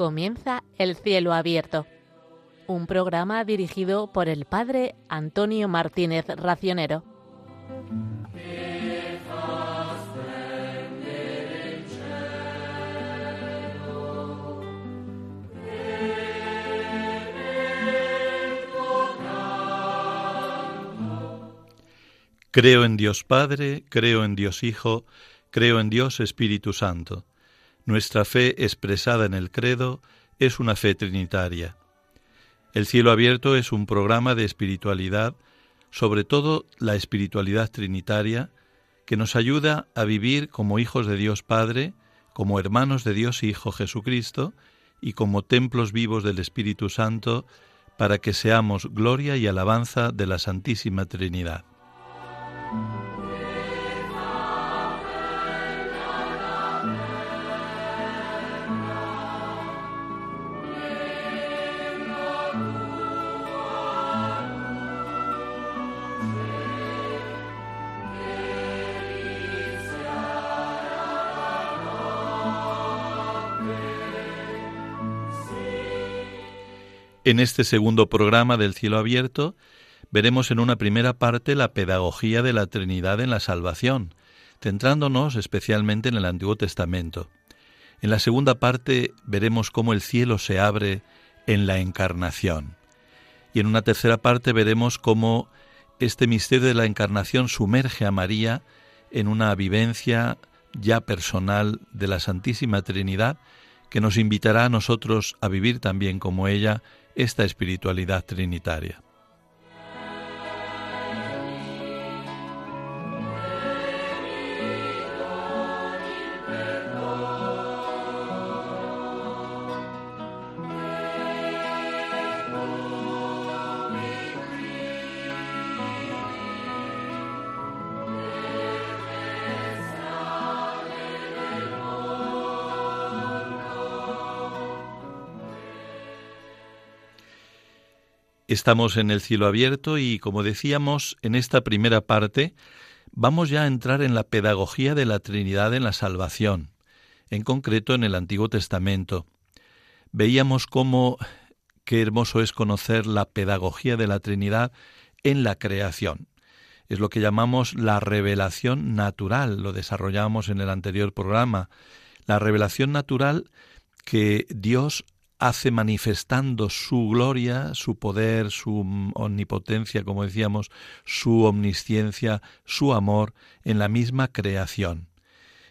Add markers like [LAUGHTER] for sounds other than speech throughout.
Comienza El cielo abierto, un programa dirigido por el padre Antonio Martínez Racionero. Creo en Dios Padre, creo en Dios Hijo, creo en Dios Espíritu Santo. Nuestra fe expresada en el credo es una fe trinitaria. El cielo abierto es un programa de espiritualidad, sobre todo la espiritualidad trinitaria, que nos ayuda a vivir como hijos de Dios Padre, como hermanos de Dios Hijo Jesucristo y como templos vivos del Espíritu Santo, para que seamos gloria y alabanza de la Santísima Trinidad. En este segundo programa del cielo abierto veremos en una primera parte la pedagogía de la Trinidad en la salvación, centrándonos especialmente en el Antiguo Testamento. En la segunda parte veremos cómo el cielo se abre en la encarnación. Y en una tercera parte veremos cómo este misterio de la encarnación sumerge a María en una vivencia ya personal de la Santísima Trinidad que nos invitará a nosotros a vivir también como ella esta espiritualidad trinitaria. Estamos en el cielo abierto y, como decíamos, en esta primera parte vamos ya a entrar en la pedagogía de la Trinidad en la salvación, en concreto en el Antiguo Testamento. Veíamos cómo qué hermoso es conocer la pedagogía de la Trinidad en la creación. Es lo que llamamos la revelación natural, lo desarrollamos en el anterior programa. La revelación natural que Dios hace manifestando su gloria, su poder, su omnipotencia, como decíamos, su omnisciencia, su amor en la misma creación.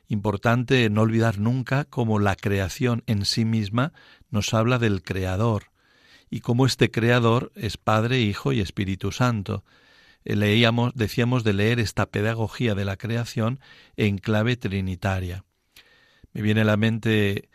Importante no olvidar nunca cómo la creación en sí misma nos habla del Creador y cómo este Creador es Padre, Hijo y Espíritu Santo. Eh, leíamos, decíamos de leer esta pedagogía de la creación en clave trinitaria. Me viene a la mente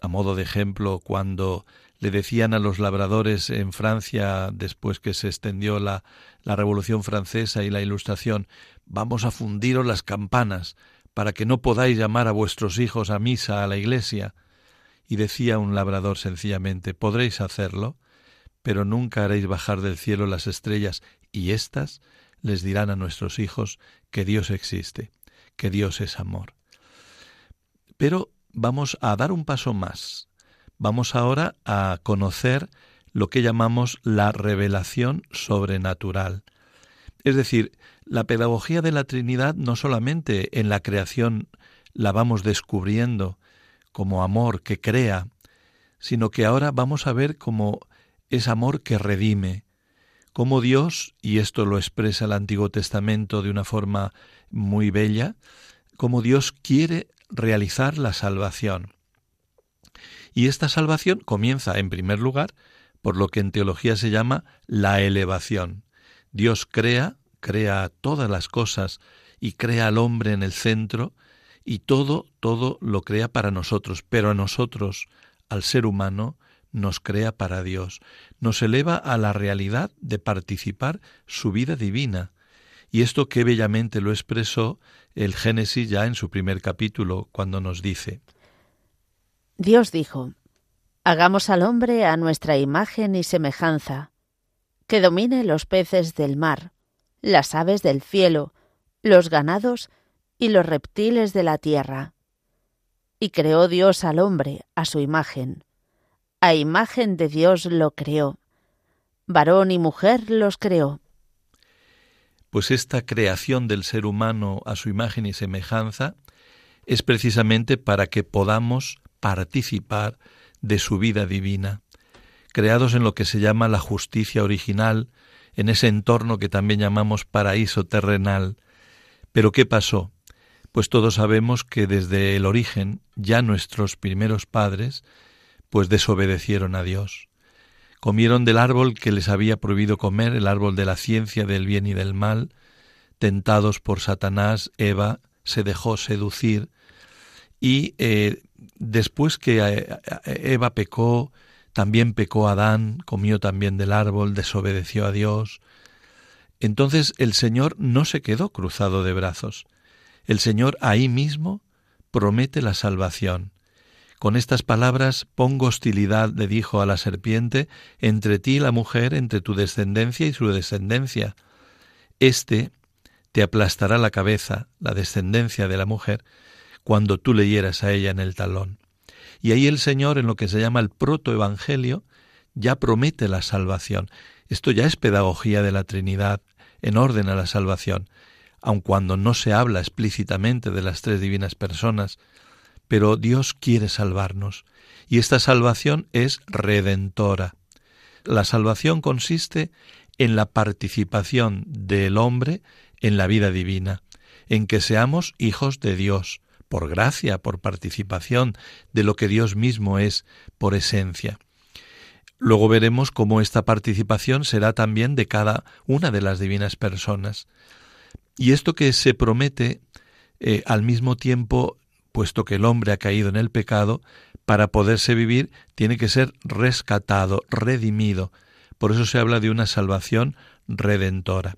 a modo de ejemplo, cuando le decían a los labradores en Francia, después que se extendió la, la Revolución Francesa y la Ilustración, vamos a fundiros las campanas para que no podáis llamar a vuestros hijos a misa a la iglesia. Y decía un labrador sencillamente, podréis hacerlo, pero nunca haréis bajar del cielo las estrellas, y éstas les dirán a nuestros hijos que Dios existe, que Dios es amor. Pero vamos a dar un paso más. Vamos ahora a conocer lo que llamamos la revelación sobrenatural. Es decir, la pedagogía de la Trinidad no solamente en la creación la vamos descubriendo como amor que crea, sino que ahora vamos a ver cómo es amor que redime, cómo Dios, y esto lo expresa el Antiguo Testamento de una forma muy bella, cómo Dios quiere realizar la salvación. Y esta salvación comienza, en primer lugar, por lo que en teología se llama la elevación. Dios crea, crea todas las cosas y crea al hombre en el centro y todo, todo lo crea para nosotros, pero a nosotros, al ser humano, nos crea para Dios, nos eleva a la realidad de participar su vida divina. Y esto qué bellamente lo expresó el Génesis ya en su primer capítulo, cuando nos dice, Dios dijo, Hagamos al hombre a nuestra imagen y semejanza, que domine los peces del mar, las aves del cielo, los ganados y los reptiles de la tierra. Y creó Dios al hombre a su imagen. A imagen de Dios lo creó. Varón y mujer los creó. Pues esta creación del ser humano a su imagen y semejanza es precisamente para que podamos participar de su vida divina, creados en lo que se llama la justicia original, en ese entorno que también llamamos paraíso terrenal. Pero ¿qué pasó? Pues todos sabemos que desde el origen ya nuestros primeros padres pues desobedecieron a Dios. Comieron del árbol que les había prohibido comer, el árbol de la ciencia del bien y del mal, tentados por Satanás, Eva se dejó seducir y eh, después que eh, Eva pecó, también pecó Adán, comió también del árbol, desobedeció a Dios. Entonces el Señor no se quedó cruzado de brazos. El Señor ahí mismo promete la salvación. Con estas palabras pongo hostilidad, le dijo a la serpiente, entre ti y la mujer, entre tu descendencia y su descendencia. Este te aplastará la cabeza, la descendencia de la mujer, cuando tú leyeras a ella en el talón. Y ahí el Señor, en lo que se llama el protoevangelio, ya promete la salvación. Esto ya es pedagogía de la Trinidad en orden a la salvación, aun cuando no se habla explícitamente de las tres divinas personas, pero Dios quiere salvarnos, y esta salvación es redentora. La salvación consiste en la participación del hombre en la vida divina, en que seamos hijos de Dios, por gracia, por participación de lo que Dios mismo es por esencia. Luego veremos cómo esta participación será también de cada una de las divinas personas. Y esto que se promete eh, al mismo tiempo, puesto que el hombre ha caído en el pecado, para poderse vivir tiene que ser rescatado, redimido. Por eso se habla de una salvación redentora.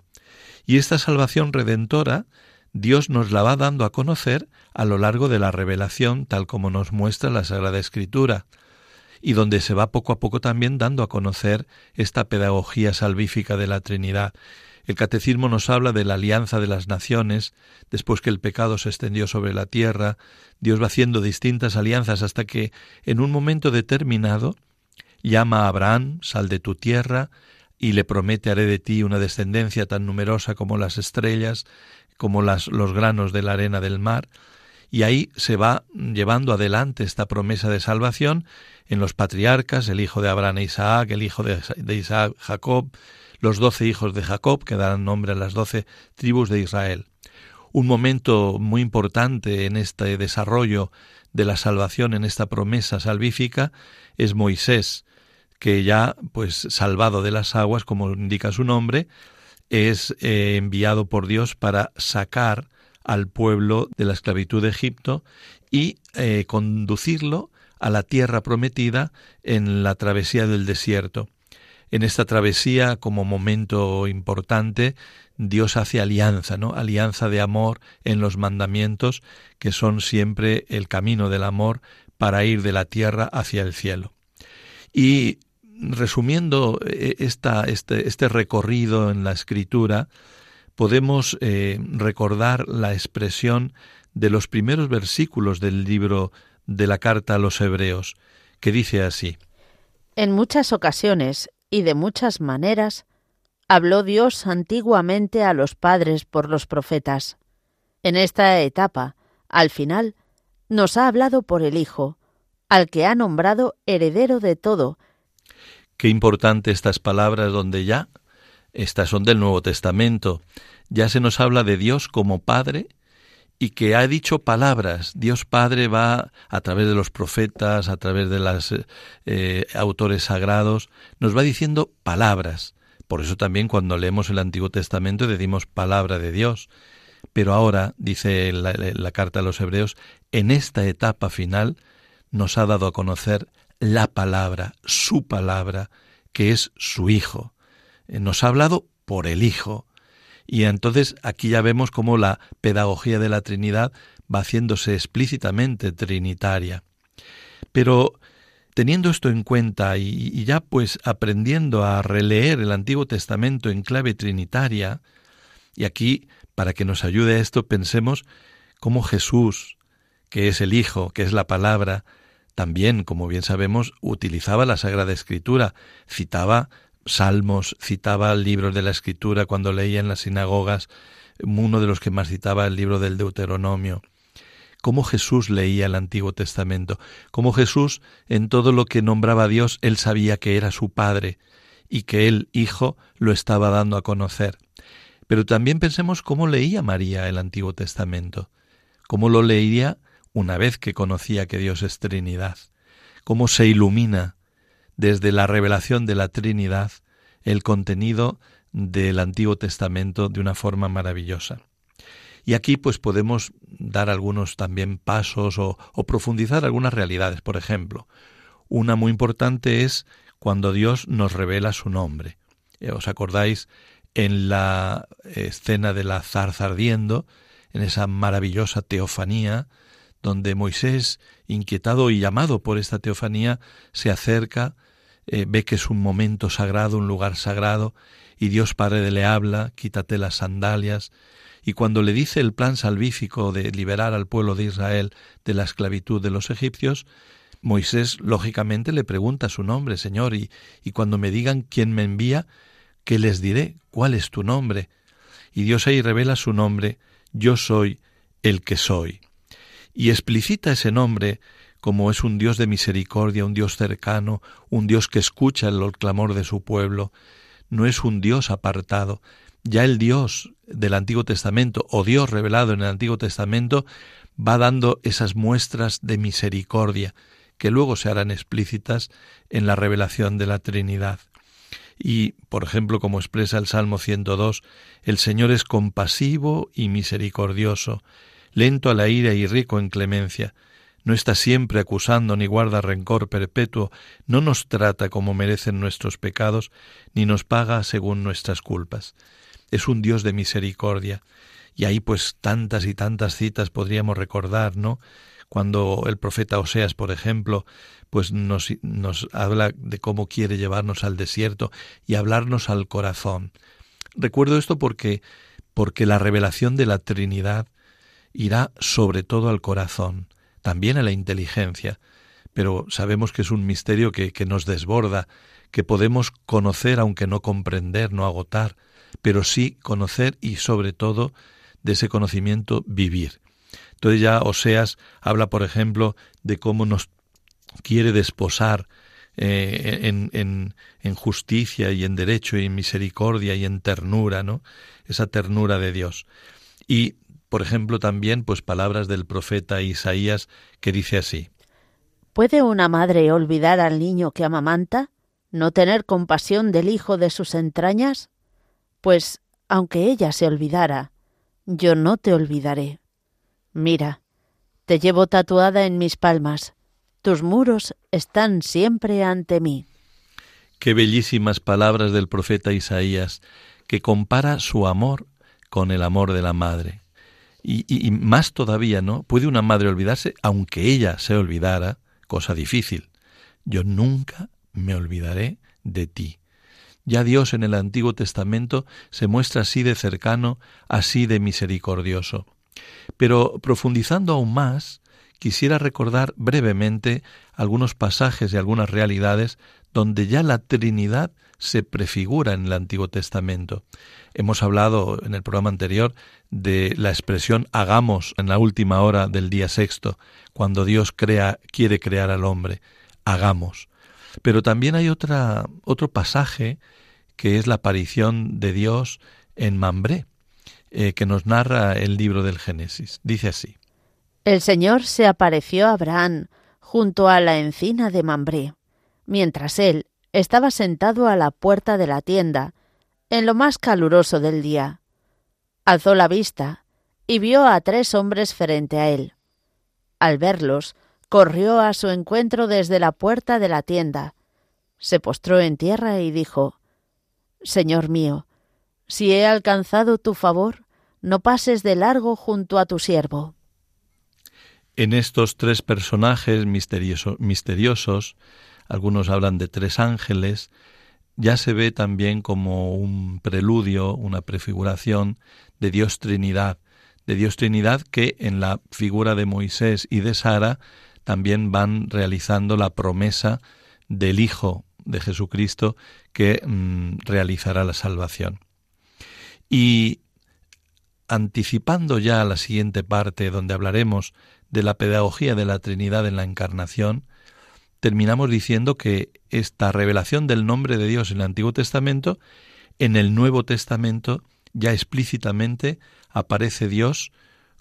Y esta salvación redentora Dios nos la va dando a conocer a lo largo de la revelación, tal como nos muestra la Sagrada Escritura, y donde se va poco a poco también dando a conocer esta pedagogía salvífica de la Trinidad. El catecismo nos habla de la alianza de las naciones, después que el pecado se extendió sobre la tierra, Dios va haciendo distintas alianzas hasta que, en un momento determinado, llama a Abraham, sal de tu tierra, y le promete haré de ti una descendencia tan numerosa como las estrellas, como los granos de la arena del mar, y ahí se va llevando adelante esta promesa de salvación en los patriarcas, el hijo de Abraham e Isaac, el hijo de, Isaac, Jacob, los doce hijos de Jacob, que darán nombre a las doce tribus de Israel. Un momento muy importante en este desarrollo de la salvación, en esta promesa salvífica, es Moisés, que ya, pues, salvado de las aguas, como indica su nombre, es eh, enviado por Dios para sacar al pueblo de la esclavitud de Egipto y eh, conducirlo a la tierra prometida en la travesía del desierto. En esta travesía, como momento importante, Dios hace alianza, ¿no? Alianza de amor en los mandamientos, que son siempre el camino del amor para ir de la tierra hacia el cielo. Y resumiendo eh, este, este, recorrido en la escritura, podemos eh, recordar la expresión de los primeros versículos del libro de la carta a los hebreos, que dice así. En muchas ocasiones y de muchas maneras habló Dios antiguamente a los padres por los profetas. En esta etapa, al final, nos ha hablado por el Hijo, al que ha nombrado heredero de todo, Qué importante estas palabras donde ya, estas son del Nuevo Testamento, ya se nos habla de Dios como Padre y que ha dicho palabras. Dios Padre va a través de los profetas, a través de los eh, autores sagrados, nos va diciendo palabras. Por eso también cuando leemos el Antiguo Testamento decimos palabra de Dios. Pero ahora, dice la, la carta a los Hebreos, en esta etapa final nos ha dado a conocer la palabra, su palabra, que es su Hijo. Eh, nos ha hablado por el Hijo. Y entonces aquí ya vemos cómo la pedagogía de la Trinidad va haciéndose explícitamente trinitaria. Pero teniendo esto en cuenta y, ya pues aprendiendo a releer el Antiguo Testamento en clave trinitaria, y aquí, para que nos ayude a esto, pensemos cómo Jesús, que es el Hijo, que es la palabra, también, como bien sabemos, utilizaba la Sagrada Escritura, citaba salmos, citaba libros de la Escritura cuando leía en las sinagogas, uno de los que más citaba el libro del Deuteronomio. Cómo Jesús leía el Antiguo Testamento, cómo Jesús en todo lo que nombraba a Dios, él sabía que era su Padre y que él, Hijo, lo estaba dando a conocer. Pero también pensemos cómo leía María el Antiguo Testamento, cómo lo leía una vez que conocía que Dios es Trinidad, cómo se ilumina desde la revelación de la Trinidad el contenido del Antiguo Testamento de una forma maravillosa. Y aquí pues podemos dar algunos también pasos o, o, profundizar algunas realidades. Por ejemplo, una muy importante es cuando Dios nos revela su nombre. Eh, ¿Os acordáis en la escena de la zarza ardiendo, en esa maravillosa teofanía, donde Moisés, inquietado y llamado por esta teofanía, se acerca, eh, ve que es un momento sagrado, un lugar sagrado, y Dios Padre le habla, quítate las sandalias, y cuando le dice el plan salvífico de liberar al pueblo de Israel de la esclavitud de los egipcios, Moisés lógicamente le pregunta su nombre, Señor, y, y cuando me digan quién me envía, ¿qué les diré? ¿Cuál es tu nombre? Y Dios ahí revela su nombre, yo soy el que soy y explicita ese nombre como es un Dios de misericordia, un Dios cercano, un Dios que escucha el clamor de su pueblo, no es un Dios apartado. Ya el Dios del Antiguo Testamento, o Dios revelado en el Antiguo Testamento, va dando esas muestras de misericordia, que luego se harán explícitas en la revelación de la Trinidad. Y, por ejemplo, como expresa el Salmo 102, el Señor es compasivo y misericordioso, lento a la ira y rico en clemencia, no está siempre acusando ni guarda rencor perpetuo, no nos trata como merecen nuestros pecados, ni nos paga según nuestras culpas. Es un Dios de misericordia. Y ahí pues tantas y tantas citas podríamos recordar, ¿no? Cuando el profeta Oseas, por ejemplo, pues nos, nos habla de cómo quiere llevarnos al desierto y hablarnos al corazón. Recuerdo esto porque porque la revelación de la Trinidad irá sobre todo al corazón, también a la inteligencia, pero sabemos que es un misterio que, nos desborda, que podemos conocer aunque no comprender, no agotar, pero sí conocer y sobre todo de ese conocimiento vivir. Entonces ya Oseas habla, por ejemplo, de cómo nos quiere desposar eh, en, en, en, justicia y en derecho y en misericordia y en ternura, ¿no? Esa ternura de Dios. Y por ejemplo, también pues palabras del profeta Isaías que dice así: ¿Puede una madre olvidar al niño que amamanta? ¿No tener compasión del hijo de sus entrañas? Pues, aunque ella se olvidara, yo no te olvidaré. Mira, te llevo tatuada en mis palmas, tus muros están siempre ante mí. Qué bellísimas palabras del profeta Isaías, que compara su amor con el amor de la madre. Y, más todavía, ¿no? Puede una madre olvidarse, aunque ella se olvidara, cosa difícil. Yo nunca me olvidaré de ti. Ya Dios en el Antiguo Testamento se muestra así de cercano, así de misericordioso. Pero profundizando aún más, quisiera recordar brevemente algunos pasajes y algunas realidades donde ya la Trinidad se prefigura en el Antiguo Testamento. Hemos hablado en el programa anterior de la expresión hagamos en la última hora del día sexto, cuando Dios crea, quiere crear al hombre, hagamos. Pero también hay otra, otro pasaje que es la aparición de Dios en Mambré, eh, que nos narra el libro del Génesis. Dice así. El Señor se apareció a Abraham junto a la encina de Mambré, mientras él estaba sentado a la puerta de la tienda, en lo más caluroso del día. Alzó la vista y vio a tres hombres frente a él. Al verlos, corrió a su encuentro desde la puerta de la tienda, se postró en tierra y dijo Señor mío, si he alcanzado tu favor, no pases de largo junto a tu siervo. En estos tres personajes misteriosos algunos hablan de tres ángeles, ya se ve también como un preludio, una prefiguración de Dios Trinidad, de Dios Trinidad que en la figura de Moisés y de Sara también van realizando la promesa del Hijo de Jesucristo que mm, realizará la salvación. Y anticipando ya la siguiente parte donde hablaremos de la pedagogía de la Trinidad en la Encarnación, terminamos diciendo que esta revelación del nombre de Dios en el Antiguo Testamento, en el Nuevo Testamento ya explícitamente aparece Dios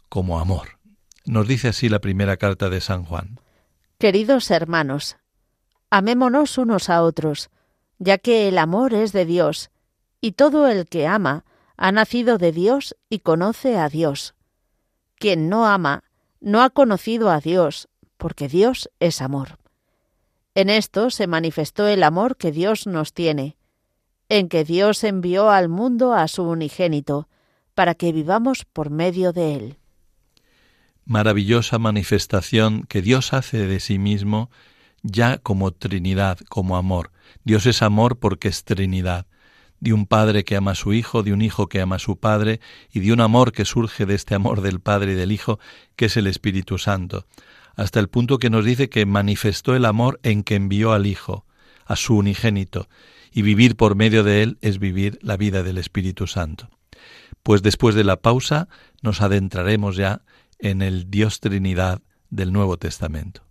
como amor. Nos dice así la primera carta de San Juan. Queridos hermanos, amémonos unos a otros, ya que el amor es de Dios, y todo el que ama ha nacido de Dios y conoce a Dios. Quien no ama no ha conocido a Dios, porque Dios es amor. En esto se manifestó el amor que Dios nos tiene, en que Dios envió al mundo a su unigénito, para que vivamos por medio de él. Maravillosa manifestación que Dios hace de sí mismo ya como Trinidad, como amor. Dios es amor porque es Trinidad de un padre que ama a su hijo, de un hijo que ama a su padre, y de un amor que surge de este amor del Padre y del Hijo, que es el Espíritu Santo, hasta el punto que nos dice que manifestó el amor en que envió al Hijo, a su unigénito, y vivir por medio de él es vivir la vida del Espíritu Santo. Pues después de la pausa nos adentraremos ya en el Dios Trinidad del Nuevo Testamento.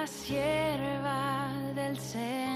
La sierva del Señor.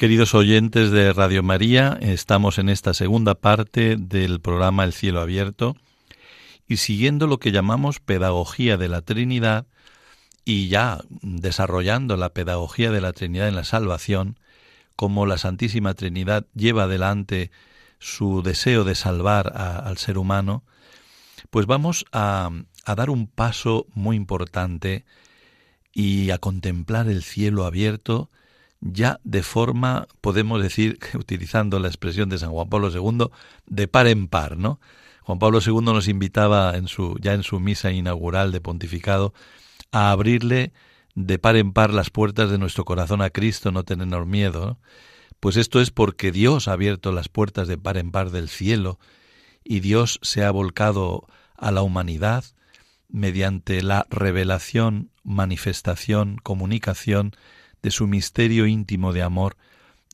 Queridos oyentes de Radio María, estamos en esta segunda parte del programa El cielo abierto y siguiendo lo que llamamos pedagogía de la Trinidad y ya desarrollando la pedagogía de la Trinidad en la salvación, como la Santísima Trinidad lleva adelante su deseo de salvar al ser humano, pues vamos a, dar un paso muy importante y a contemplar el cielo abierto ya de forma, podemos decir, [LAUGHS] utilizando la expresión de San Juan Pablo II, de par en par, ¿no? Juan Pablo II nos invitaba en su, ya en su misa inaugural de pontificado a abrirle de par en par las puertas de nuestro corazón a Cristo, no tener miedo. Pues esto es porque Dios ha abierto las puertas de par en par del cielo y Dios se ha volcado a la humanidad mediante la revelación, manifestación, comunicación de su misterio íntimo de amor,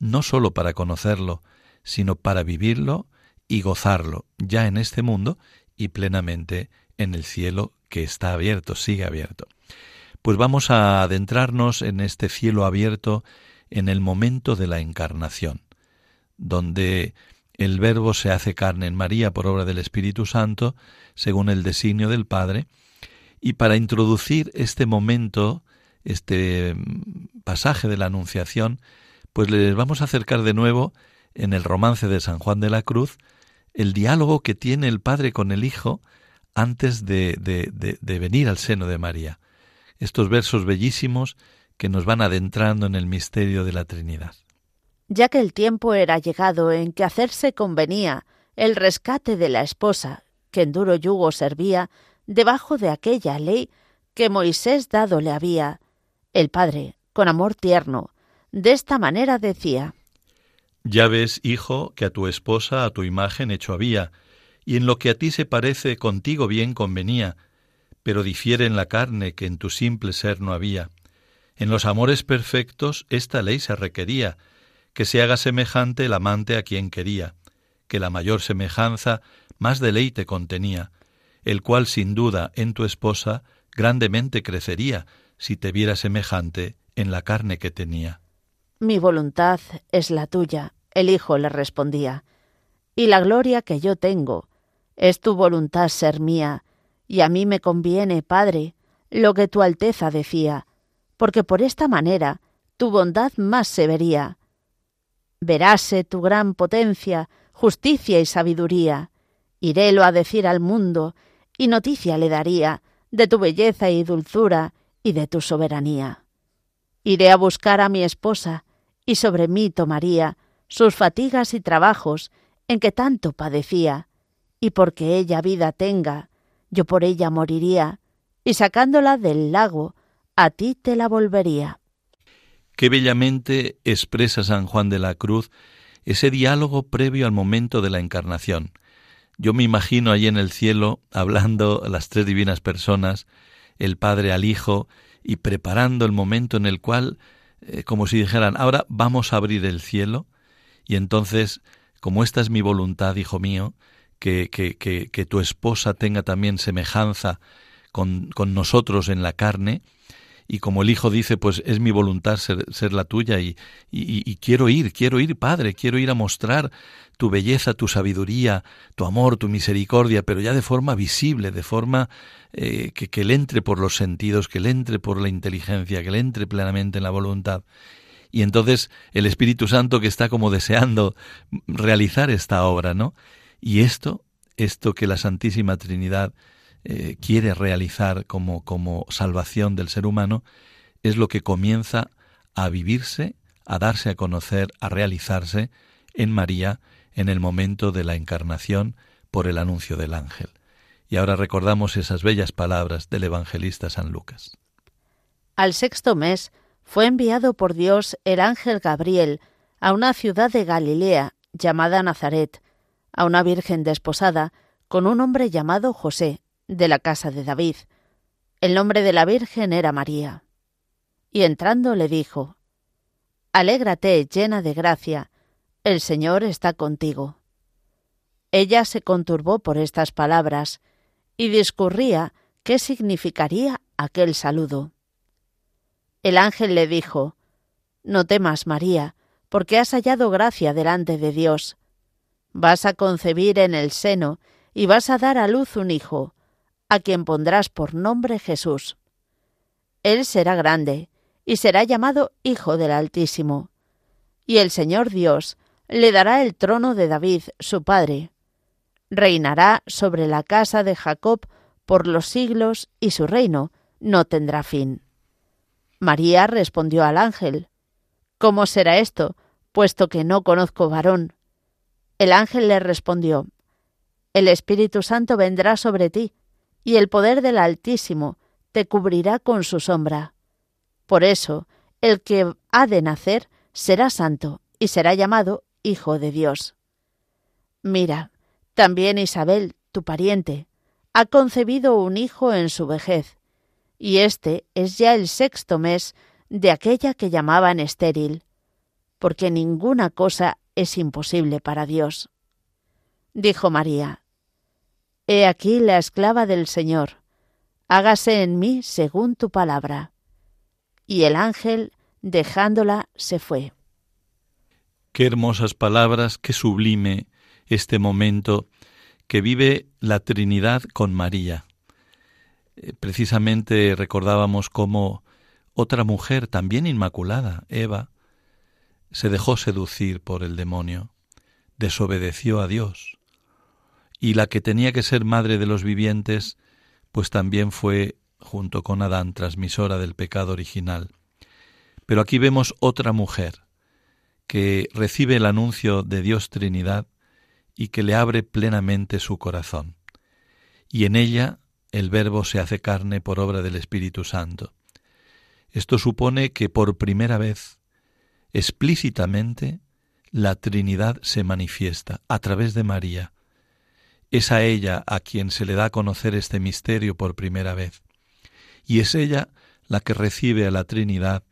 no sólo para conocerlo, sino para vivirlo y gozarlo ya en este mundo y plenamente en el cielo que está abierto, sigue abierto. Pues vamos a adentrarnos en este cielo abierto en el momento de la encarnación, donde el Verbo se hace carne en María por obra del Espíritu Santo, según el designio del Padre, y para introducir este momento este pasaje de la Anunciación, pues les vamos a acercar de nuevo en el romance de San Juan de la Cruz el diálogo que tiene el Padre con el Hijo antes de, de, de, venir al seno de María. Estos versos bellísimos que nos van adentrando en el misterio de la Trinidad. Ya que el tiempo era llegado en que hacerse convenía el rescate de la esposa, que en duro yugo servía, debajo de aquella ley que Moisés dado le había, el padre, con amor tierno, de esta manera decía Ya ves, hijo, que a tu esposa a tu imagen hecho había, y en lo que a ti se parece contigo bien convenía, pero difiere en la carne que en tu simple ser no había. En los amores perfectos esta ley se requería, que se haga semejante el amante a quien quería, que la mayor semejanza más deleite contenía, el cual sin duda en tu esposa grandemente crecería, si te viera semejante en la carne que tenía. Mi voluntad es la tuya, el hijo le respondía, y la gloria que yo tengo es tu voluntad ser mía, y a mí me conviene, Padre, lo que tu Alteza decía, porque por esta manera tu bondad más se vería. Veráse tu gran potencia, justicia y sabiduría. Irélo a decir al mundo, y noticia le daría de tu belleza y dulzura, y de tu soberanía. Iré a buscar a mi esposa, y sobre mí tomaría sus fatigas y trabajos en que tanto padecía, y porque ella vida tenga, yo por ella moriría, y sacándola del lago, a ti te la volvería. Qué bellamente expresa San Juan de la Cruz ese diálogo previo al momento de la encarnación. Yo me imagino allí en el cielo hablando las tres divinas personas, el Padre al Hijo y preparando el momento en el cual, eh, como si dijeran, ahora vamos a abrir el cielo y entonces, como esta es mi voluntad, hijo mío, que, que, que, que tu esposa tenga también semejanza con, con nosotros en la carne, y como el Hijo dice, pues es mi voluntad ser, la tuya y, quiero ir, quiero ir, Padre, quiero ir a mostrar tu belleza, tu sabiduría, tu amor, tu misericordia, pero ya de forma visible, de forma eh, que, que le entre por los sentidos, que le entre por la inteligencia, que le entre plenamente en la voluntad. Y entonces el Espíritu Santo que está como deseando realizar esta obra, ¿no? Y esto, esto que la Santísima Trinidad eh, quiere realizar como, como salvación del ser humano, es lo que comienza a vivirse, a darse a conocer, a realizarse en María en el momento de la encarnación por el anuncio del ángel. Y ahora recordamos esas bellas palabras del evangelista San Lucas. Al sexto mes fue enviado por Dios el ángel Gabriel a una ciudad de Galilea llamada Nazaret, a una virgen desposada con un hombre llamado José, de la casa de David. El nombre de la Virgen era María. Y entrando le dijo, Alégrate llena de gracia, el Señor está contigo. Ella se conturbó por estas palabras y discurría qué significaría aquel saludo. El ángel le dijo, No temas, María, porque has hallado gracia delante de Dios. Vas a concebir en el seno y vas a dar a luz un hijo, a quien pondrás por nombre Jesús. Él será grande y será llamado Hijo del Altísimo. Y el Señor Dios le dará el trono de David, su padre. Reinará sobre la casa de Jacob por los siglos y su reino no tendrá fin. María respondió al ángel, ¿Cómo será esto, puesto que no conozco varón? El ángel le respondió, El Espíritu Santo vendrá sobre ti, y el poder del Altísimo te cubrirá con su sombra. Por eso, el que ha de nacer será santo y será llamado Hijo de Dios. Mira, también Isabel, tu pariente, ha concebido un hijo en su vejez, y este es ya el sexto mes de aquella que llamaban estéril, porque ninguna cosa es imposible para Dios. Dijo María, He aquí la esclava del Señor, hágase en mí según tu palabra. Y el ángel, dejándola, se fue. Qué hermosas palabras, qué sublime este momento que vive la Trinidad con María. Eh, precisamente recordábamos cómo otra mujer también inmaculada, Eva, se dejó seducir por el demonio, desobedeció a Dios, y la que tenía que ser madre de los vivientes, pues también fue, junto con Adán, transmisora del pecado original. Pero aquí vemos otra mujer que recibe el anuncio de Dios Trinidad y que le abre plenamente su corazón. Y en ella el Verbo se hace carne por obra del Espíritu Santo. Esto supone que por primera vez, explícitamente, la Trinidad se manifiesta a través de María. Es a ella a quien se le da a conocer este misterio por primera vez. Y es ella la que recibe a la Trinidad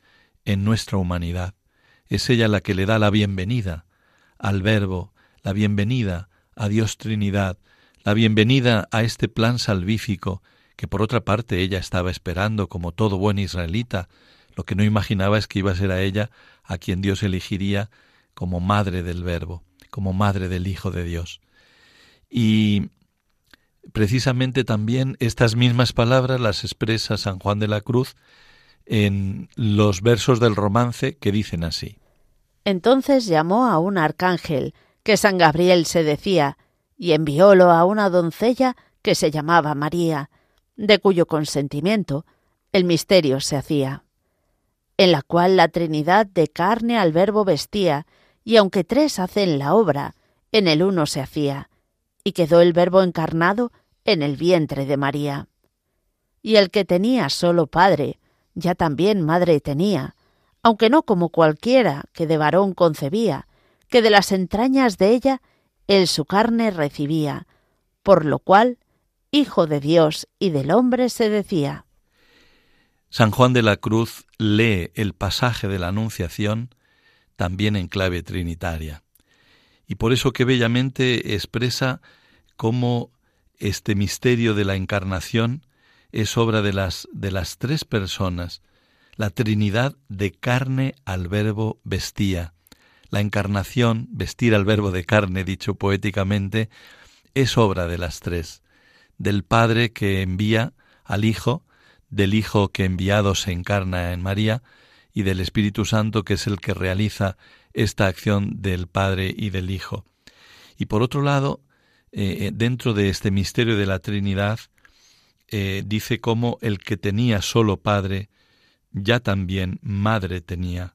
en nuestra humanidad. Es ella la que le da la bienvenida al Verbo, la bienvenida a Dios Trinidad, la bienvenida a este plan salvífico que por otra parte ella estaba esperando como todo buen israelita. Lo que no imaginaba es que iba a ser a ella a quien Dios elegiría como madre del Verbo, como madre del Hijo de Dios. Y precisamente también estas mismas palabras las expresa San Juan de la Cruz en los versos del romance que dicen así. Entonces llamó a un arcángel, que San Gabriel se decía, y enviólo a una doncella que se llamaba María, de cuyo consentimiento el misterio se hacía, en la cual la Trinidad de carne al verbo vestía, y aunque tres hacen la obra, en el uno se hacía, y quedó el verbo encarnado en el vientre de María. Y el que tenía solo padre, ya también madre tenía, aunque no como cualquiera que de varón concebía, que de las entrañas de ella él su carne recibía, por lo cual Hijo de Dios y del hombre se decía. San Juan de la Cruz lee el pasaje de la Anunciación también en clave trinitaria, y por eso que bellamente expresa cómo este misterio de la encarnación es obra de las, de las tres personas, la Trinidad de carne al verbo vestía. La encarnación, vestir al verbo de carne, dicho poéticamente, es obra de las tres, del Padre que envía al Hijo, del Hijo que enviado se encarna en María, y del Espíritu Santo que es el que realiza esta acción del Padre y del Hijo. Y por otro lado, eh, dentro de este misterio de la Trinidad, eh, dice cómo el que tenía solo Padre ya también madre tenía.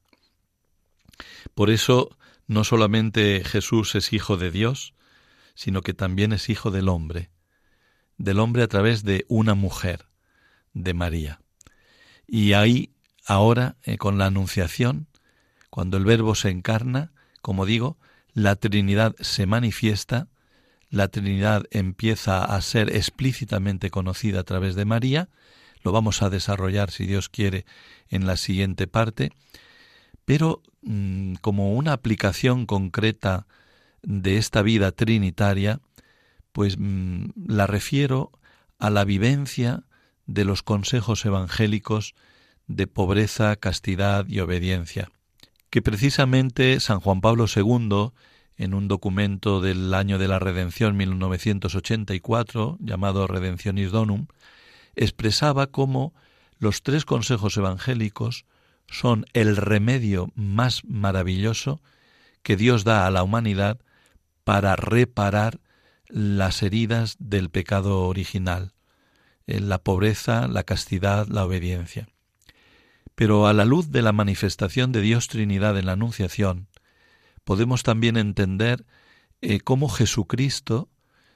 Por eso no solamente Jesús es hijo de Dios, sino que también es hijo del hombre, del hombre a través de una mujer, de María. Y ahí, ahora, eh, con la Anunciación, cuando el Verbo se encarna, como digo, la Trinidad se manifiesta, la Trinidad empieza a ser explícitamente conocida a través de María, lo vamos a desarrollar, si Dios quiere, en la siguiente parte, pero mm, como una aplicación concreta de esta vida trinitaria, pues mm, la refiero a la vivencia de los consejos evangélicos de pobreza, castidad y obediencia, que precisamente San Juan Pablo II, en un documento del año de la Redención 1984, llamado Redencionis Donum, expresaba cómo los tres consejos evangélicos son el remedio más maravilloso que Dios da a la humanidad para reparar las heridas del pecado original, eh, la pobreza, la castidad, la obediencia. Pero a la luz de la manifestación de Dios Trinidad en la Anunciación, podemos también entender eh, cómo Jesucristo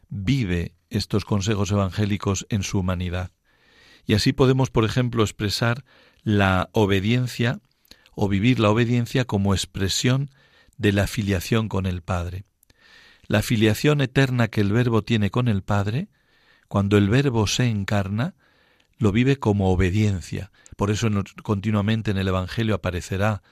vive estos consejos evangélicos en su humanidad. Y así podemos, por ejemplo, expresar la obediencia o vivir la obediencia como expresión de la filiación con el Padre. La filiación eterna que el Verbo tiene con el Padre, cuando el Verbo se encarna, lo vive como obediencia. Por eso continuamente en el Evangelio aparecerá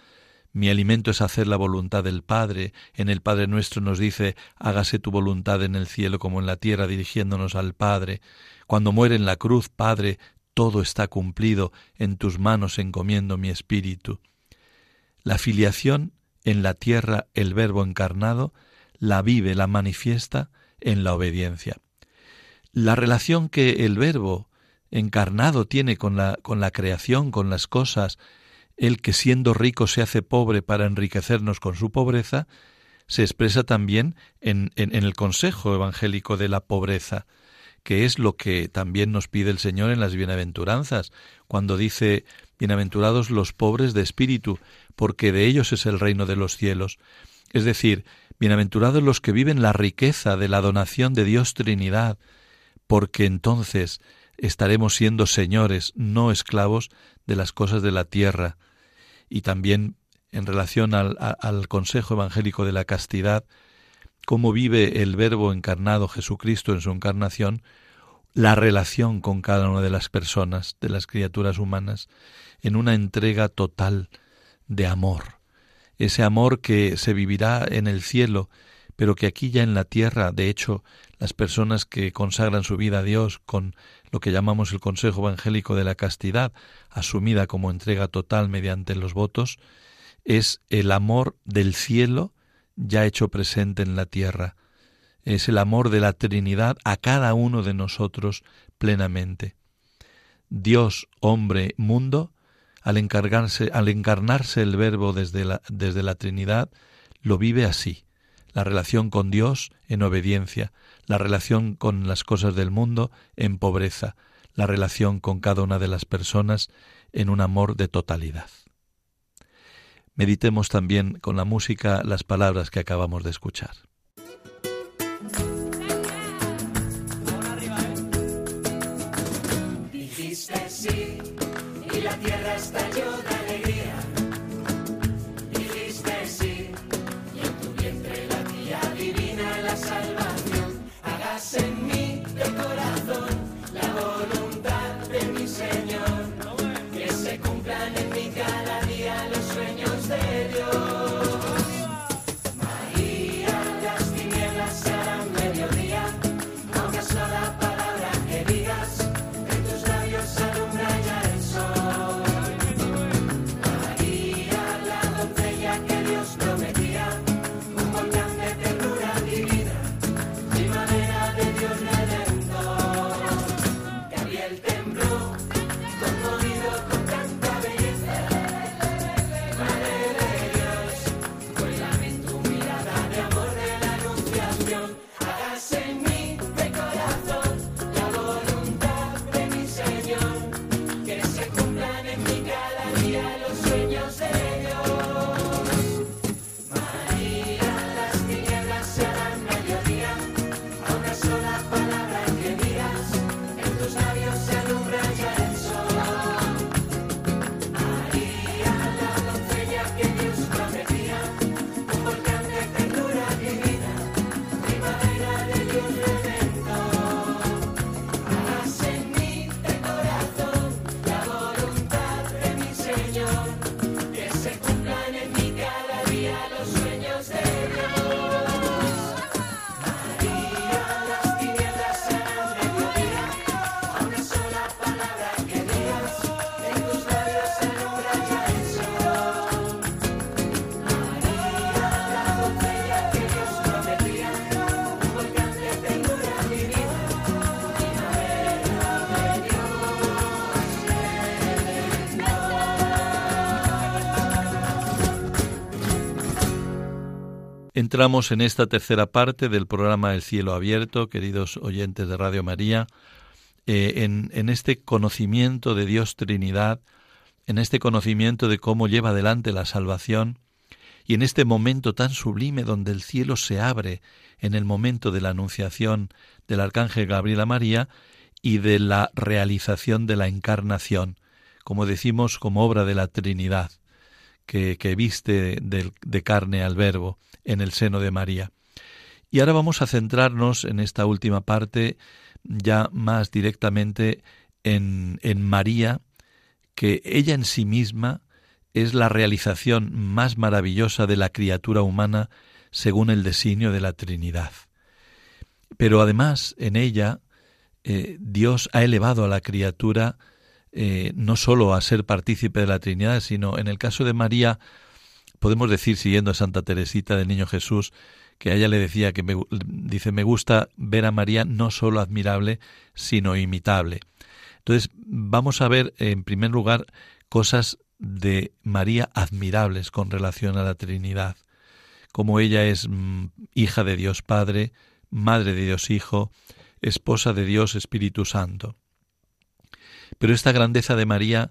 mi alimento es hacer la voluntad del Padre. En el Padre nuestro nos dice, hágase tu voluntad en el cielo como en la tierra, dirigiéndonos al Padre. Cuando muere en la cruz, Padre, todo está cumplido, en tus manos encomiendo mi espíritu. La filiación en la tierra, el Verbo encarnado, la vive, la manifiesta en la obediencia. La relación que el Verbo encarnado tiene con la, con la creación, con las cosas, el que siendo rico se hace pobre para enriquecernos con su pobreza, se expresa también en, en, en el consejo evangélico de la pobreza que es lo que también nos pide el Señor en las bienaventuranzas, cuando dice Bienaventurados los pobres de espíritu, porque de ellos es el reino de los cielos. Es decir, bienaventurados los que viven la riqueza de la donación de Dios Trinidad, porque entonces estaremos siendo señores, no esclavos de las cosas de la tierra. Y también en relación al, consejo evangélico de la castidad, cómo vive el Verbo encarnado Jesucristo en su encarnación, la relación con cada una de las personas, de las criaturas humanas, en una entrega total de amor. Ese amor que se vivirá en el cielo, pero que aquí ya en la tierra, de hecho, las personas que consagran su vida a Dios con lo que llamamos el consejo evangélico de la castidad, asumida como entrega total mediante los votos, es el amor del cielo ya hecho presente en la tierra. Es el amor de la Trinidad a cada uno de nosotros plenamente. Dios, hombre, mundo, al, encarnarse el Verbo desde la Trinidad, lo vive así. La relación con Dios en obediencia, la relación con las cosas del mundo en pobreza, la relación con cada una de las personas en un amor de totalidad. Meditemos también con la música las palabras que acabamos de escuchar. Entramos en esta tercera parte del programa El cielo abierto, queridos oyentes de Radio María, eh, en, este conocimiento de Dios Trinidad, en este conocimiento de cómo lleva adelante la salvación y en este momento tan sublime donde el cielo se abre en el momento de la anunciación del arcángel Gabriel a María y de la realización de la encarnación, como decimos, como obra de la Trinidad, que, que viste de carne al Verbo en el seno de María. Y ahora vamos a centrarnos en esta última parte ya más directamente en, en María, que ella en sí misma es la realización más maravillosa de la criatura humana según el designio de la Trinidad. Pero además en ella eh, Dios ha elevado a la criatura eh, no sólo a ser partícipe de la Trinidad, sino en el caso de María podemos decir, siguiendo a Santa Teresita del Niño Jesús, que a ella le decía que me, dice, me gusta ver a María no solo admirable, sino imitable. Entonces, vamos a ver, en primer lugar, cosas de María admirables con relación a la Trinidad, como ella es mm, hija de Dios Padre, madre de Dios Hijo, esposa de Dios Espíritu Santo. Pero esta grandeza de María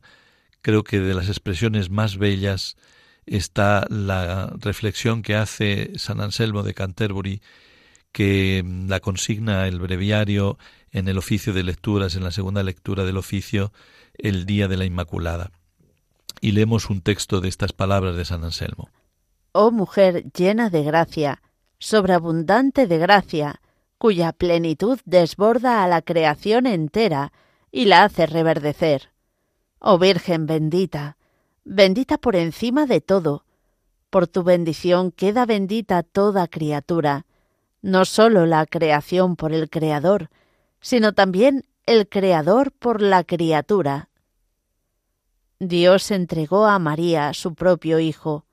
creo que de las expresiones más bellas está la reflexión que hace San Anselmo de Canterbury, que mm, la consigna el breviario en el oficio de lecturas, en la segunda lectura del oficio, el día de la Inmaculada. Y leemos un texto de estas palabras de San Anselmo. Oh mujer llena de gracia, sobreabundante de gracia, cuya plenitud desborda a la creación entera y la hace reverdecer. Oh Virgen bendita, bendita por encima de todo. Por tu bendición queda bendita toda criatura, no sólo la creación por el Creador, sino también el Creador por la criatura. Dios entregó a María su propio Hijo,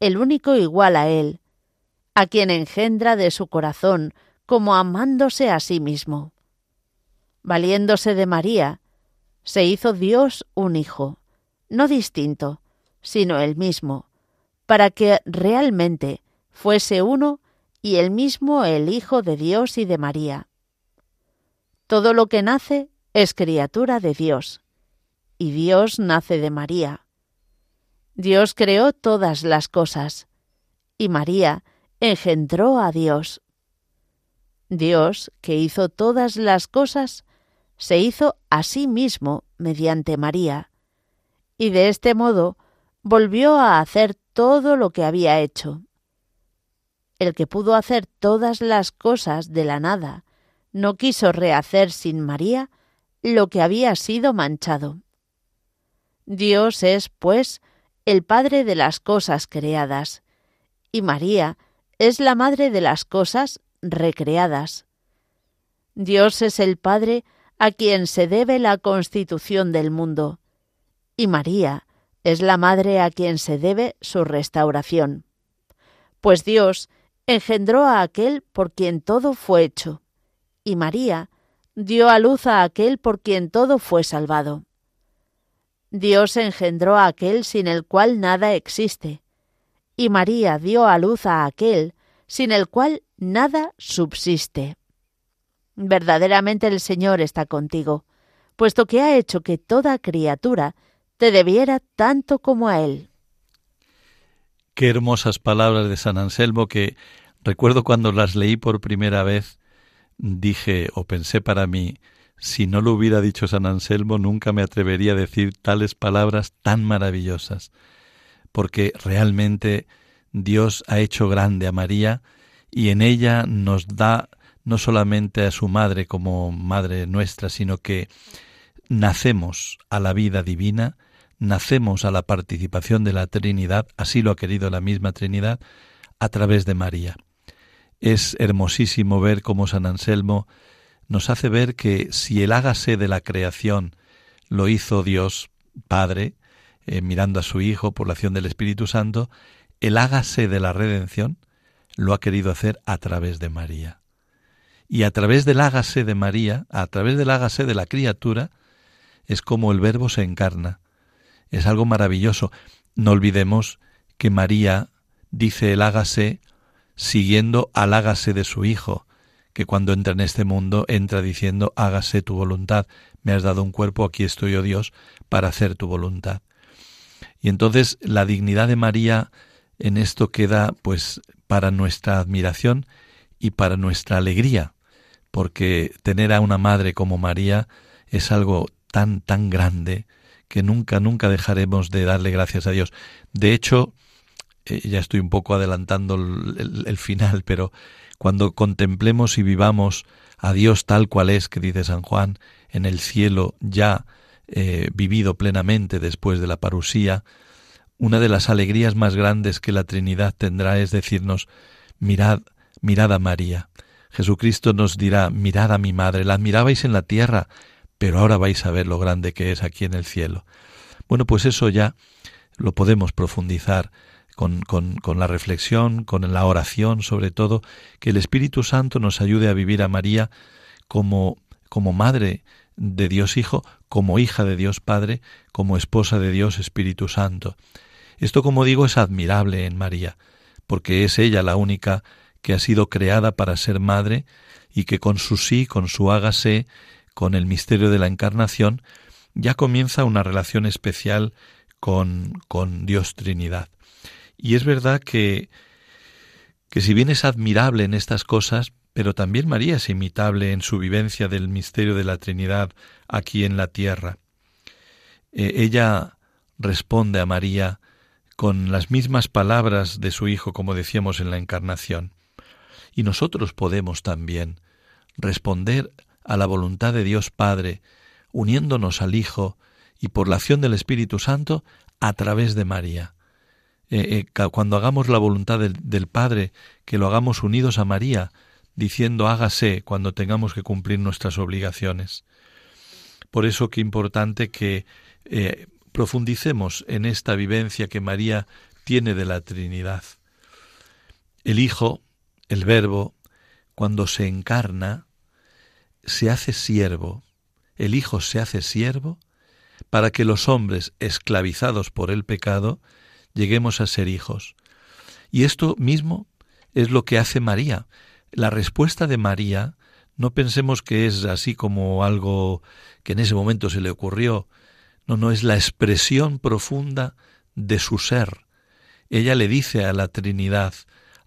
el único igual a Él, a quien engendra de su corazón como amándose a sí mismo. Valiéndose de María, se hizo Dios un Hijo no distinto, sino el mismo, para que realmente fuese uno y el mismo el Hijo de Dios y de María. Todo lo que nace es criatura de Dios, y Dios nace de María. Dios creó todas las cosas, y María engendró a Dios. Dios, que hizo todas las cosas, se hizo a sí mismo mediante María, y de este modo volvió a hacer todo lo que había hecho. El que pudo hacer todas las cosas de la nada, no quiso rehacer sin María lo que había sido manchado. Dios es, pues, el Padre de las cosas creadas, y María es la Madre de las cosas recreadas. Dios es el Padre a quien se debe la constitución del mundo, y María es la madre a quien se debe su restauración. Pues Dios engendró a aquel por quien todo fue hecho, y María dio a luz a aquel por quien todo fue salvado. Dios engendró a aquel sin el cual nada existe, y María dio a luz a aquel sin el cual nada subsiste. Verdaderamente el Señor está contigo, puesto que ha hecho que toda criatura te debiera tanto como a él. Qué hermosas palabras de San Anselmo que recuerdo cuando las leí por primera vez, dije o pensé para mí, si no lo hubiera dicho San Anselmo, nunca me atrevería a decir tales palabras tan maravillosas, porque realmente Dios ha hecho grande a María y en ella nos da no solamente a su madre como madre nuestra, sino que nacemos a la vida divina, nacemos a la participación de la Trinidad, así lo ha querido la misma Trinidad, a través de María. Es hermosísimo ver cómo San Anselmo nos hace ver que si el hágase de la creación lo hizo Dios Padre, eh, mirando a su Hijo por la acción del Espíritu Santo, el hágase de la redención lo ha querido hacer a través de María. Y a través del hágase de María, a través del hágase de la criatura, es como el Verbo se encarna. Es algo maravilloso. No olvidemos que María dice el hágase siguiendo al hágase de su Hijo, que cuando entra en este mundo entra diciendo hágase tu voluntad, me has dado un cuerpo, aquí estoy oh Dios para hacer tu voluntad. Y entonces la dignidad de María en esto queda pues para nuestra admiración y para nuestra alegría, porque tener a una madre como María es algo tan, tan grande que nunca, nunca dejaremos de darle gracias a Dios. De hecho, eh, ya estoy un poco adelantando el, final, pero cuando contemplemos y vivamos a Dios tal cual es, que dice San Juan, en el cielo ya eh, vivido plenamente después de la parusía, una de las alegrías más grandes que la Trinidad tendrá es decirnos, mirad, mirad a María. Jesucristo nos dirá, mirad a mi madre, la admirabais en la tierra, pero ahora vais a ver lo grande que es aquí en el cielo. Bueno, pues eso ya lo podemos profundizar con, con, la reflexión, con la oración, sobre todo, que el Espíritu Santo nos ayude a vivir a María como, como madre de Dios Hijo, como hija de Dios Padre, como esposa de Dios Espíritu Santo. Esto, como digo, es admirable en María, porque es ella la única que ha sido creada para ser madre y que con su sí, con su hágase, con el misterio de la encarnación, ya comienza una relación especial con, con Dios Trinidad. Y es verdad que, que si bien es admirable en estas cosas, pero también María es imitable en su vivencia del misterio de la Trinidad aquí en la tierra. Eh, ella responde a María con las mismas palabras de su Hijo, como decíamos en la Encarnación. Y nosotros podemos también responder a la voluntad de Dios Padre, uniéndonos al Hijo y por la acción del Espíritu Santo a través de María. Eh, eh, cuando hagamos la voluntad del, Padre, que lo hagamos unidos a María, diciendo hágase cuando tengamos que cumplir nuestras obligaciones. Por eso qué importante que eh, profundicemos en esta vivencia que María tiene de la Trinidad. El Hijo, el Verbo, cuando se encarna, se hace siervo, el Hijo se hace siervo, para que los hombres esclavizados por el pecado lleguemos a ser hijos. Y esto mismo es lo que hace María. La respuesta de María, no pensemos que es así como algo que en ese momento se le ocurrió, no, no es la expresión profunda de su ser. Ella le dice a la Trinidad,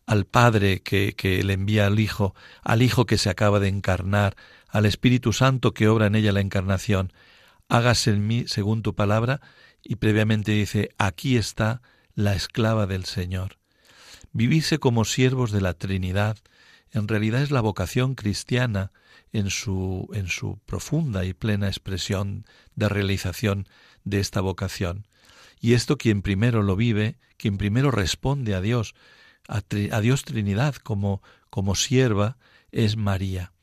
al Padre que, le envía al Hijo, al Hijo que se acaba de encarnar, al Espíritu Santo que obra en ella la encarnación, hágase en mí según tu palabra, y previamente dice, aquí está la esclava del Señor. Vivirse como siervos de la Trinidad en realidad es la vocación cristiana en su, en su profunda y plena expresión de realización de esta vocación. Y esto quien primero lo vive, quien primero responde a Dios, a, Dios Trinidad como, como sierva, es María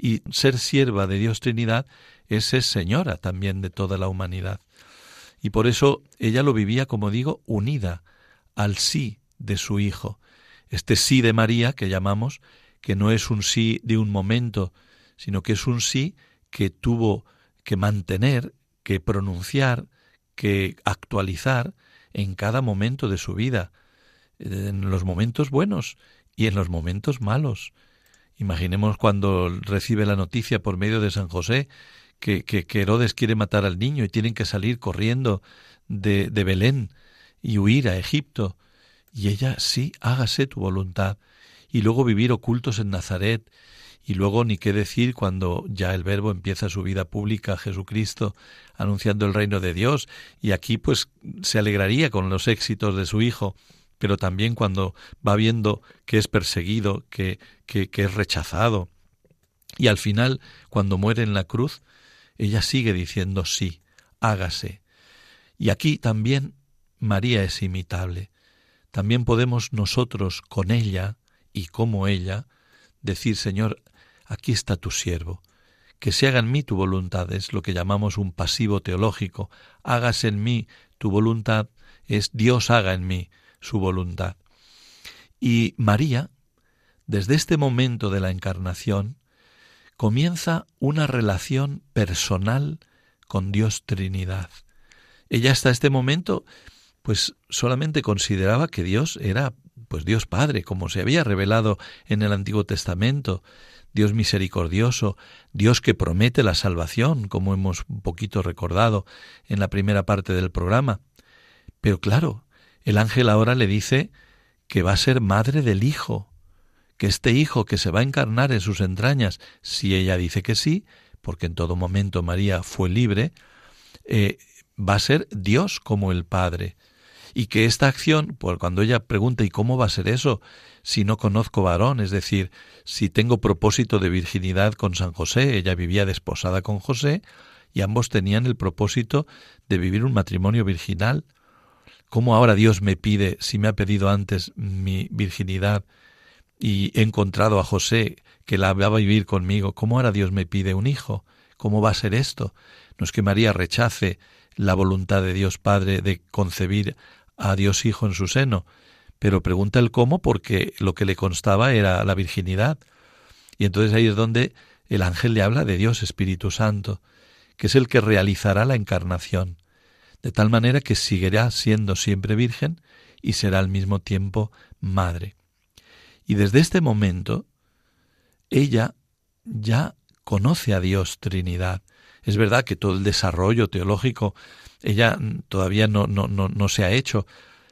y ser sierva de Dios Trinidad es ser señora también de toda la humanidad. Y por eso ella lo vivía, como digo, unida al sí de su Hijo. Este sí de María que llamamos, que no es un sí de un momento, sino que es un sí que tuvo que mantener, que pronunciar, que actualizar en cada momento de su vida, en los momentos buenos y en los momentos malos, Imaginemos cuando recibe la noticia por medio de San José que, que, Herodes quiere matar al niño y tienen que salir corriendo de, de Belén y huir a Egipto. Y ella sí, hágase tu voluntad. Y luego vivir ocultos en Nazaret. Y luego ni qué decir cuando ya el Verbo empieza su vida pública, Jesucristo, anunciando el reino de Dios. Y aquí pues se alegraría con los éxitos de su Hijo pero también cuando va viendo que es perseguido, que, que, es rechazado. Y al final, cuando muere en la cruz, ella sigue diciendo sí, hágase. Y aquí también María es imitable. También podemos nosotros con ella y como ella decir, Señor, aquí está tu siervo, que se haga en mí tu voluntad, es lo que llamamos un pasivo teológico, hágase en mí tu voluntad, es Dios haga en mí su voluntad. Y María, desde este momento de la encarnación, comienza una relación personal con Dios Trinidad. Ella hasta este momento pues solamente consideraba que Dios era pues Dios Padre, como se había revelado en el Antiguo Testamento, Dios misericordioso, Dios que promete la salvación, como hemos un poquito recordado en la primera parte del programa. Pero claro, el ángel ahora le dice que va a ser madre del Hijo, que este Hijo que se va a encarnar en sus entrañas, si ella dice que sí, porque en todo momento María fue libre, eh, va a ser Dios como el Padre. Y que esta acción, pues cuando ella pregunta ¿y cómo va a ser eso? si no conozco varón, es decir, si tengo propósito de virginidad con San José, ella vivía desposada con José, y ambos tenían el propósito de vivir un matrimonio virginal. ¿Cómo ahora Dios me pide, si me ha pedido antes mi virginidad y he encontrado a José que la va a vivir conmigo, cómo ahora Dios me pide un hijo? ¿Cómo va a ser esto? No es que María rechace la voluntad de Dios Padre de concebir a Dios Hijo en su seno, pero pregunta el cómo porque lo que le constaba era la virginidad. Y entonces ahí es donde el ángel le habla de Dios Espíritu Santo, que es el que realizará la encarnación, de tal manera que seguirá siendo siempre virgen y será al mismo tiempo madre. Y desde este momento, ella ya conoce a Dios Trinidad. Es verdad que todo el desarrollo teológico ella todavía no, no, no, no se ha hecho,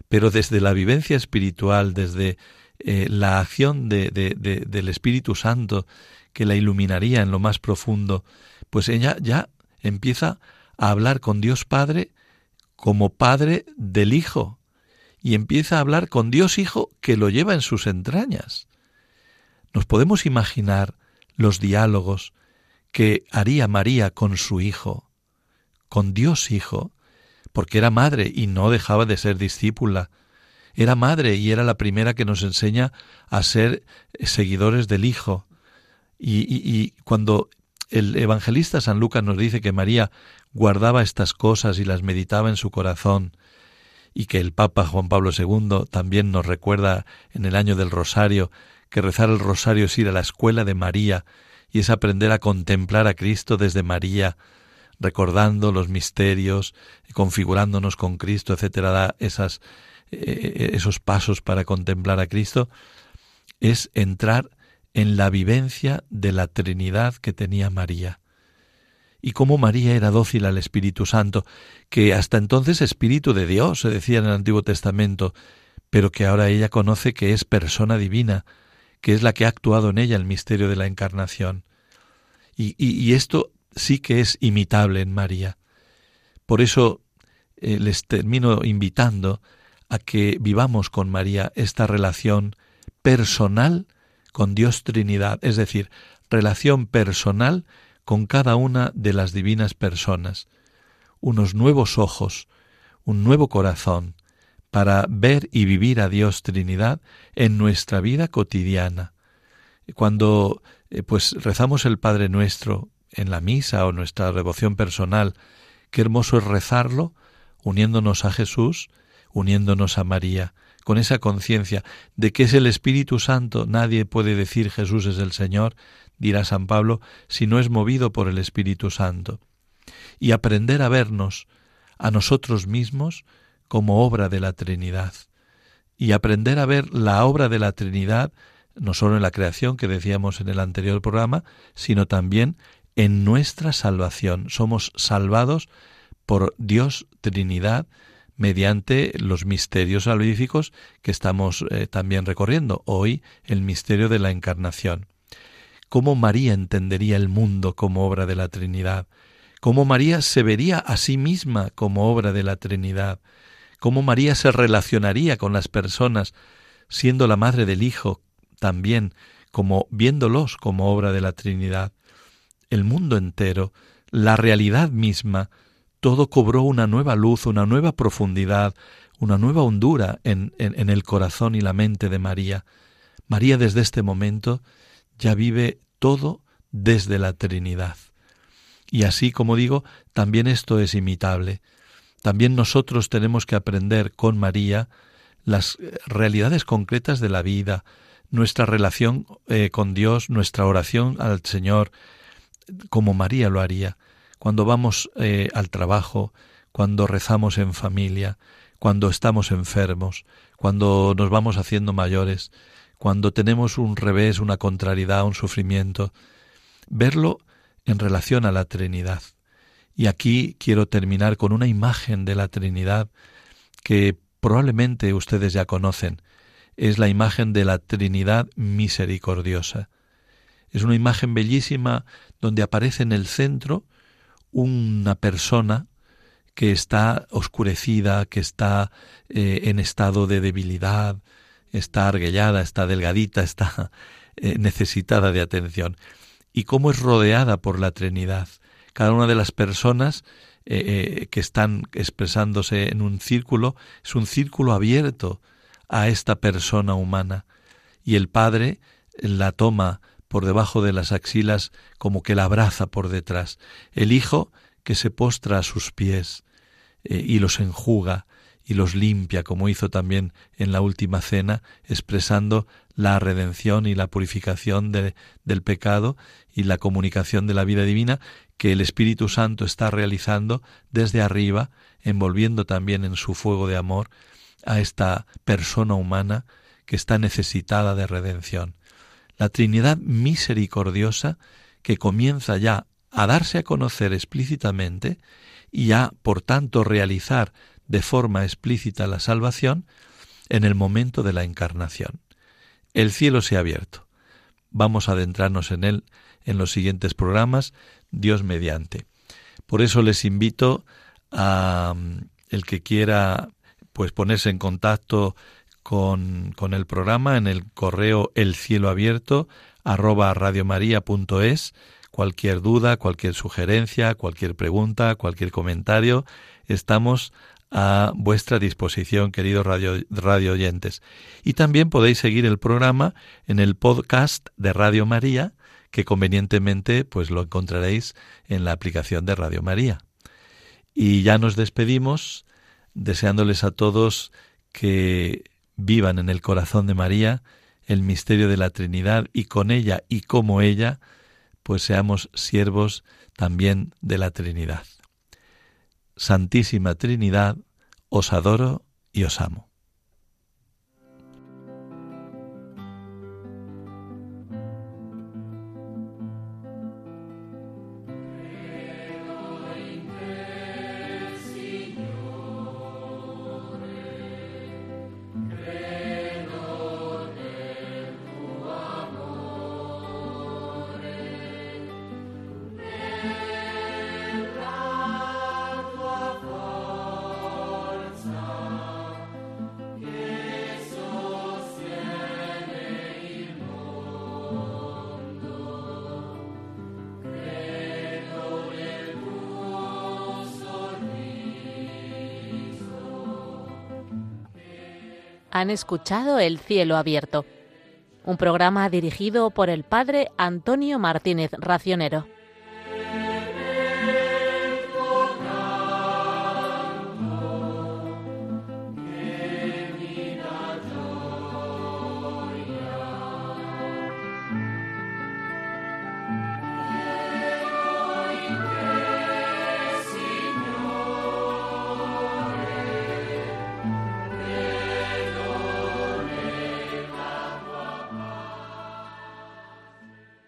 pero desde la vivencia espiritual, desde eh, la acción de, del Espíritu Santo que la iluminaría en lo más profundo, pues ella ya empieza a hablar con Dios Padre como Padre del Hijo y empieza a hablar con Dios Hijo que lo lleva en sus entrañas. Nos podemos imaginar los diálogos que haría María con su Hijo, con Dios Hijo, porque era madre y no dejaba de ser discípula. Era madre y era la primera que nos enseña a ser seguidores del Hijo. Y, cuando el evangelista San Lucas nos dice que María guardaba estas cosas y las meditaba en su corazón, y que el Papa Juan Pablo II también nos recuerda en el año del Rosario que rezar el Rosario es ir a la escuela de María y es aprender a contemplar a Cristo desde María, recordando los misterios, configurándonos con Cristo, etcétera, da esas, eh, esos pasos para contemplar a Cristo, es entrar en la vivencia de la Trinidad que tenía María. Y cómo María era dócil al Espíritu Santo, que hasta entonces Espíritu de Dios, se decía en el Antiguo Testamento, pero que ahora ella conoce que es persona divina, que es la que ha actuado en ella el misterio de la encarnación. Y, esto sí que es imitable en María. Por eso eh, les termino invitando a que vivamos con María esta relación personal con Dios Trinidad, es decir, relación personal con cada una de las divinas personas, unos nuevos ojos, un nuevo corazón, para ver y vivir a Dios Trinidad en nuestra vida cotidiana. Cuando eh, pues rezamos el Padre Nuestro en la misa o nuestra devoción personal, qué hermoso es rezarlo uniéndonos a Jesús, uniéndonos a María, con esa conciencia de que es el Espíritu Santo, nadie puede decir Jesús es el Señor, dirá San Pablo, si no es movido por el Espíritu Santo. Y aprender a vernos a nosotros mismos como obra de la Trinidad. Y aprender a ver la obra de la Trinidad no solo en la creación que decíamos en el anterior programa, sino también en nuestra salvación. Somos salvados por Dios Trinidad mediante los misterios salvíficos que estamos eh, también recorriendo. Hoy el misterio de la encarnación. ¿Cómo María entendería el mundo como obra de la Trinidad? ¿Cómo María se vería a sí misma como obra de la Trinidad? ¿Cómo María se relacionaría con las personas siendo la madre del Hijo también como viéndolos como obra de la Trinidad? el mundo entero, la realidad misma, todo cobró una nueva luz, una nueva profundidad, una nueva hondura en, el corazón y la mente de María. María desde este momento ya vive todo desde la Trinidad. Y así, como digo, también esto es imitable. También nosotros tenemos que aprender con María las eh, realidades concretas de la vida, nuestra relación eh, con Dios, nuestra oración al Señor, como María lo haría, cuando vamos eh, al trabajo, cuando rezamos en familia, cuando estamos enfermos, cuando nos vamos haciendo mayores, cuando tenemos un revés, una contrariedad, un sufrimiento, verlo en relación a la Trinidad. Y aquí quiero terminar con una imagen de la Trinidad que probablemente ustedes ya conocen. Es la imagen de la Trinidad misericordiosa. Es una imagen bellísima donde aparece en el centro una persona que está oscurecida, que está eh, en estado de debilidad, está arguellada, está delgadita, está eh, necesitada de atención. Y cómo es rodeada por la Trinidad. Cada una de las personas eh, que están expresándose en un círculo es un círculo abierto a esta persona humana. Y el Padre la toma por debajo de las axilas como que la abraza por detrás. El Hijo que se postra a sus pies eh, y los enjuga y los limpia, como hizo también en la última cena, expresando la redención y la purificación del pecado y la comunicación de la vida divina que el Espíritu Santo está realizando desde arriba, envolviendo también en su fuego de amor a esta persona humana que está necesitada de redención la Trinidad misericordiosa que comienza ya a darse a conocer explícitamente y a, por tanto, realizar de forma explícita la salvación en el momento de la encarnación. El cielo se ha abierto. Vamos a adentrarnos en él en los siguientes programas, Dios mediante. Por eso les invito a mm, el que quiera pues ponerse en contacto con, con el programa en el correo el cielo abierto arroba radiomaria.es. Cualquier duda, cualquier sugerencia, cualquier pregunta, cualquier comentario, estamos a vuestra disposición, queridos radio, radio, oyentes. Y también podéis seguir el programa en el podcast de Radio María, que convenientemente pues lo encontraréis en la aplicación de Radio María. Y ya nos despedimos deseándoles a todos que vivan en el corazón de María el misterio de la Trinidad y con ella y como ella, pues seamos siervos también de la Trinidad. Santísima Trinidad, os adoro y os amo. Han escuchado El cielo abierto, un programa dirigido por el padre Antonio Martínez Racionero.